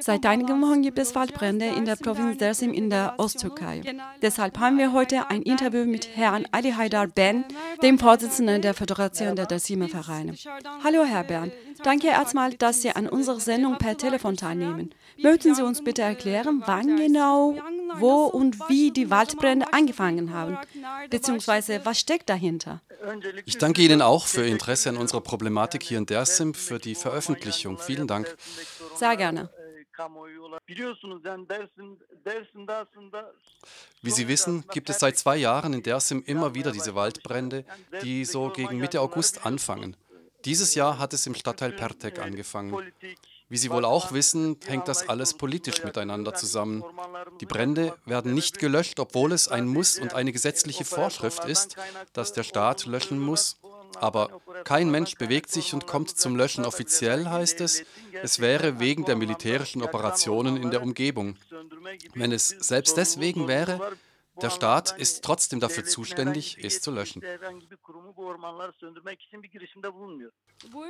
Seit einigen Wochen gibt es Waldbrände in der Provinz Dersim in der Osttürkei. Deshalb haben wir heute ein Interview mit Herrn Ali Haydar Ben, dem Vorsitzenden der Föderation der Dersimer Vereine. Hallo Herr Ben, danke erstmal, dass Sie an unserer Sendung per Telefon teilnehmen. Möchten Sie uns bitte erklären, wann genau, wo und wie die Waldbrände angefangen haben? Beziehungsweise was steckt dahinter? Ich danke Ihnen auch für Ihr Interesse an unserer Problematik hier in Dersim, für die Veröffentlichung. Vielen Dank. Sehr gerne. Wie Sie wissen, gibt es seit zwei Jahren in Dersim immer wieder diese Waldbrände, die so gegen Mitte August anfangen. Dieses Jahr hat es im Stadtteil Pertek angefangen. Wie Sie wohl auch wissen, hängt das alles politisch miteinander zusammen. Die Brände werden nicht gelöscht, obwohl es ein Muss und eine gesetzliche Vorschrift ist, dass der Staat löschen muss. Aber kein Mensch bewegt sich und kommt zum Löschen. Offiziell heißt es, es wäre wegen der militärischen Operationen in der Umgebung. Wenn es selbst deswegen wäre, der Staat ist trotzdem dafür zuständig, es zu löschen.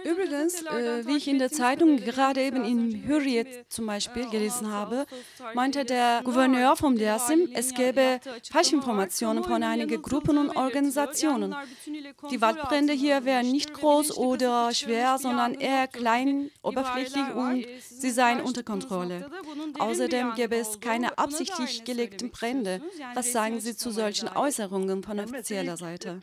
Übrigens, äh, wie ich in der Zeitung gerade eben in Hürriyet zum Beispiel gelesen habe, meinte der Gouverneur von Dersim, es gäbe Falschinformationen von einigen Gruppen und Organisationen. Die Waldbrände hier wären nicht groß oder schwer, sondern eher klein, oberflächlich und sie seien unter Kontrolle. Außerdem gäbe es keine absichtlich gelegten Brände. Was sagen Sie zu solchen Äußerungen von offizieller Seite?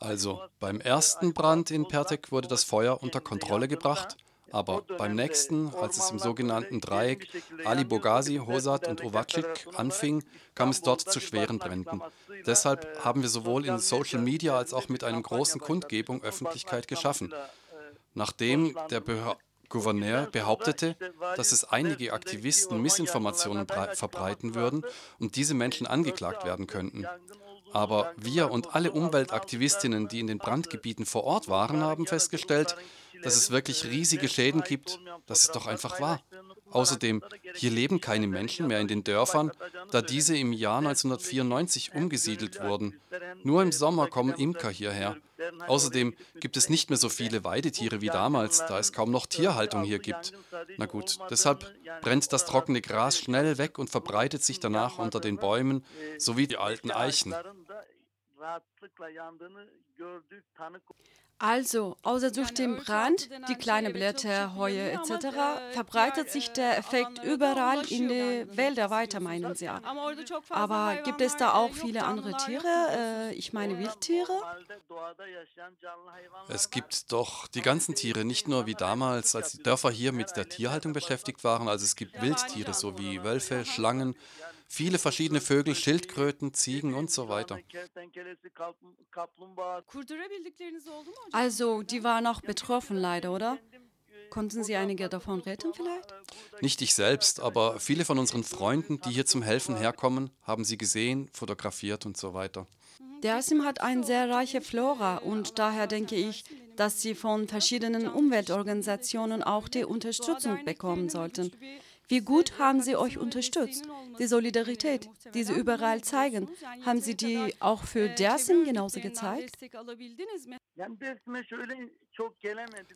Also beim ersten Brand in Pertek wurde das Feuer unter Kontrolle gebracht, aber beim nächsten, als es im sogenannten Dreieck Ali Bogasi, Hosat und Ovacik anfing, kam es dort zu schweren Bränden. Deshalb haben wir sowohl in Social Media als auch mit einer großen Kundgebung Öffentlichkeit geschaffen. Nachdem der Behör Gouverneur behauptete, dass es einige Aktivisten Missinformationen verbreiten würden und diese Menschen angeklagt werden könnten. Aber wir und alle Umweltaktivistinnen, die in den Brandgebieten vor Ort waren, haben festgestellt, dass es wirklich riesige Schäden gibt. Das ist doch einfach wahr. Außerdem, hier leben keine Menschen mehr in den Dörfern, da diese im Jahr 1994 umgesiedelt wurden. Nur im Sommer kommen Imker hierher. Außerdem gibt es nicht mehr so viele Weidetiere wie damals, da es kaum noch Tierhaltung hier gibt. Na gut, deshalb brennt das trockene Gras schnell weg und verbreitet sich danach unter den Bäumen sowie die alten Eichen. Also, außer durch den Brand, die kleinen Blätter, Heue etc., verbreitet sich der Effekt überall in die Wälder weiter, meinen Sie. Aber gibt es da auch viele andere Tiere, äh, ich meine Wildtiere? Es gibt doch die ganzen Tiere, nicht nur wie damals, als die Dörfer hier mit der Tierhaltung beschäftigt waren. Also es gibt Wildtiere, so wie Wölfe, Schlangen, viele verschiedene Vögel, Schildkröten, Ziegen und so weiter. Also, die waren auch betroffen leider, oder? Konnten Sie einige davon retten vielleicht? Nicht ich selbst, aber viele von unseren Freunden, die hier zum Helfen herkommen, haben sie gesehen, fotografiert und so weiter. Der Asim hat eine sehr reiche Flora und daher denke ich, dass sie von verschiedenen Umweltorganisationen auch die Unterstützung bekommen sollten. Wie gut haben sie euch unterstützt? Die Solidarität, die sie überall zeigen, haben sie die auch für Dersim genauso gezeigt?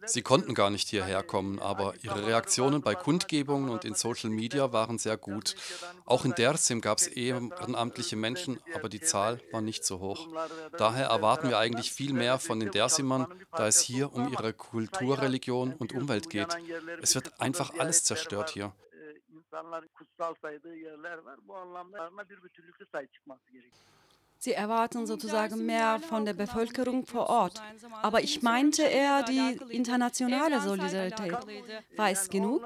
Sie konnten gar nicht hierher kommen, aber ihre Reaktionen bei Kundgebungen und in Social Media waren sehr gut. Auch in Dersim gab es ehrenamtliche Menschen, aber die Zahl war nicht so hoch. Daher erwarten wir eigentlich viel mehr von den Dersimern, da es hier um ihre Kultur, Religion und Umwelt geht. Es wird einfach alles zerstört hier insanların kutsal saydığı yerler var. Bu anlamda bir bütünlükte sahip çıkması gerekiyor. Sie erwarten sozusagen mehr von der Bevölkerung vor Ort. Aber ich meinte eher die internationale Solidarität. Es genug?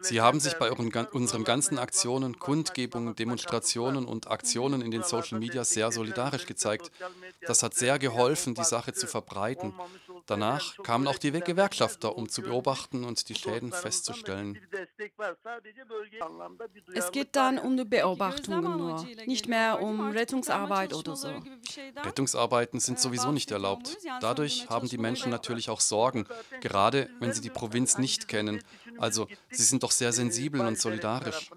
Sie haben sich bei unseren ganzen Aktionen, Kundgebungen, Demonstrationen und Aktionen in den Social Media sehr solidarisch gezeigt. Das hat sehr geholfen, die Sache zu verbreiten. Danach kamen auch die Gewerkschafter, um zu beobachten und die Schäden festzustellen. Es geht dann um die Beobachtungen nur, nicht mehr um Rettungsarbeit oder so. Rettungsarbeiten sind sowieso nicht erlaubt. Dadurch haben die Menschen natürlich auch Sorgen, gerade wenn sie die Provinz nicht kennen. Also sie sind doch sehr sensibel und solidarisch.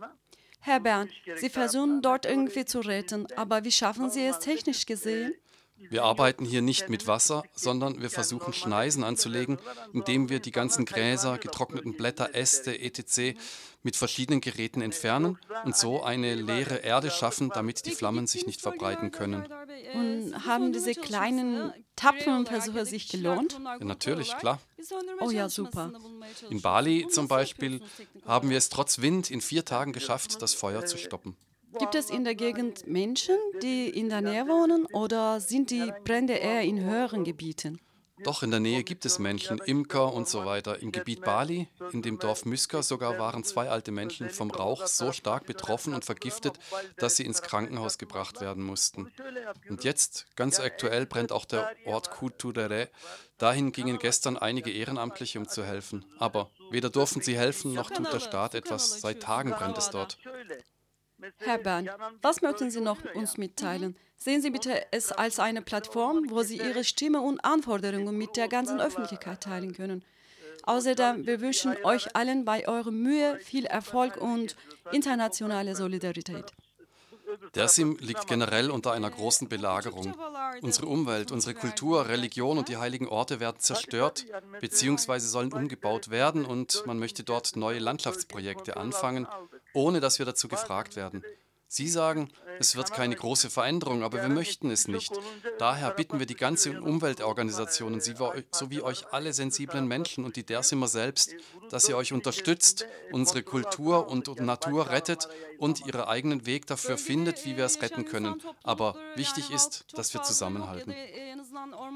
Herr Bern, Sie versuchen dort irgendwie zu retten, aber wie schaffen Sie es technisch gesehen? Wir arbeiten hier nicht mit Wasser, sondern wir versuchen Schneisen anzulegen, indem wir die ganzen Gräser, getrockneten Blätter, Äste etc. mit verschiedenen Geräten entfernen und so eine leere Erde schaffen, damit die Flammen sich nicht verbreiten können. Und haben diese kleinen, tapferen Versuche sich gelohnt? Ja, natürlich, klar. Oh ja, super. In Bali zum Beispiel haben wir es trotz Wind in vier Tagen geschafft, das Feuer zu stoppen. Gibt es in der Gegend Menschen, die in der Nähe wohnen oder sind die Brände eher in höheren Gebieten? Doch in der Nähe gibt es Menschen, Imker und so weiter. Im Gebiet Bali, in dem Dorf Müska sogar, waren zwei alte Menschen vom Rauch so stark betroffen und vergiftet, dass sie ins Krankenhaus gebracht werden mussten. Und jetzt, ganz aktuell, brennt auch der Ort Kuturere. Dahin gingen gestern einige Ehrenamtliche, um zu helfen. Aber weder durften sie helfen, noch tut der Staat etwas. Seit Tagen brennt es dort. Herr Bern, was möchten Sie noch uns mitteilen? Sehen Sie bitte es als eine Plattform, wo Sie Ihre Stimme und Anforderungen mit der ganzen Öffentlichkeit teilen können. Außerdem, wir wünschen euch allen bei eurer Mühe viel Erfolg und internationale Solidarität. Der Sim liegt generell unter einer großen Belagerung. Unsere Umwelt, unsere Kultur, Religion und die heiligen Orte werden zerstört bzw. sollen umgebaut werden und man möchte dort neue Landschaftsprojekte anfangen, ohne dass wir dazu gefragt werden. Sie sagen, es wird keine große Veränderung, aber wir möchten es nicht. Daher bitten wir die ganzen Umweltorganisationen sowie euch alle sensiblen Menschen und die Dersimer selbst, dass ihr euch unterstützt, unsere Kultur und Natur rettet und ihren eigenen Weg dafür findet, wie wir es retten können. Aber wichtig ist, dass wir zusammenhalten.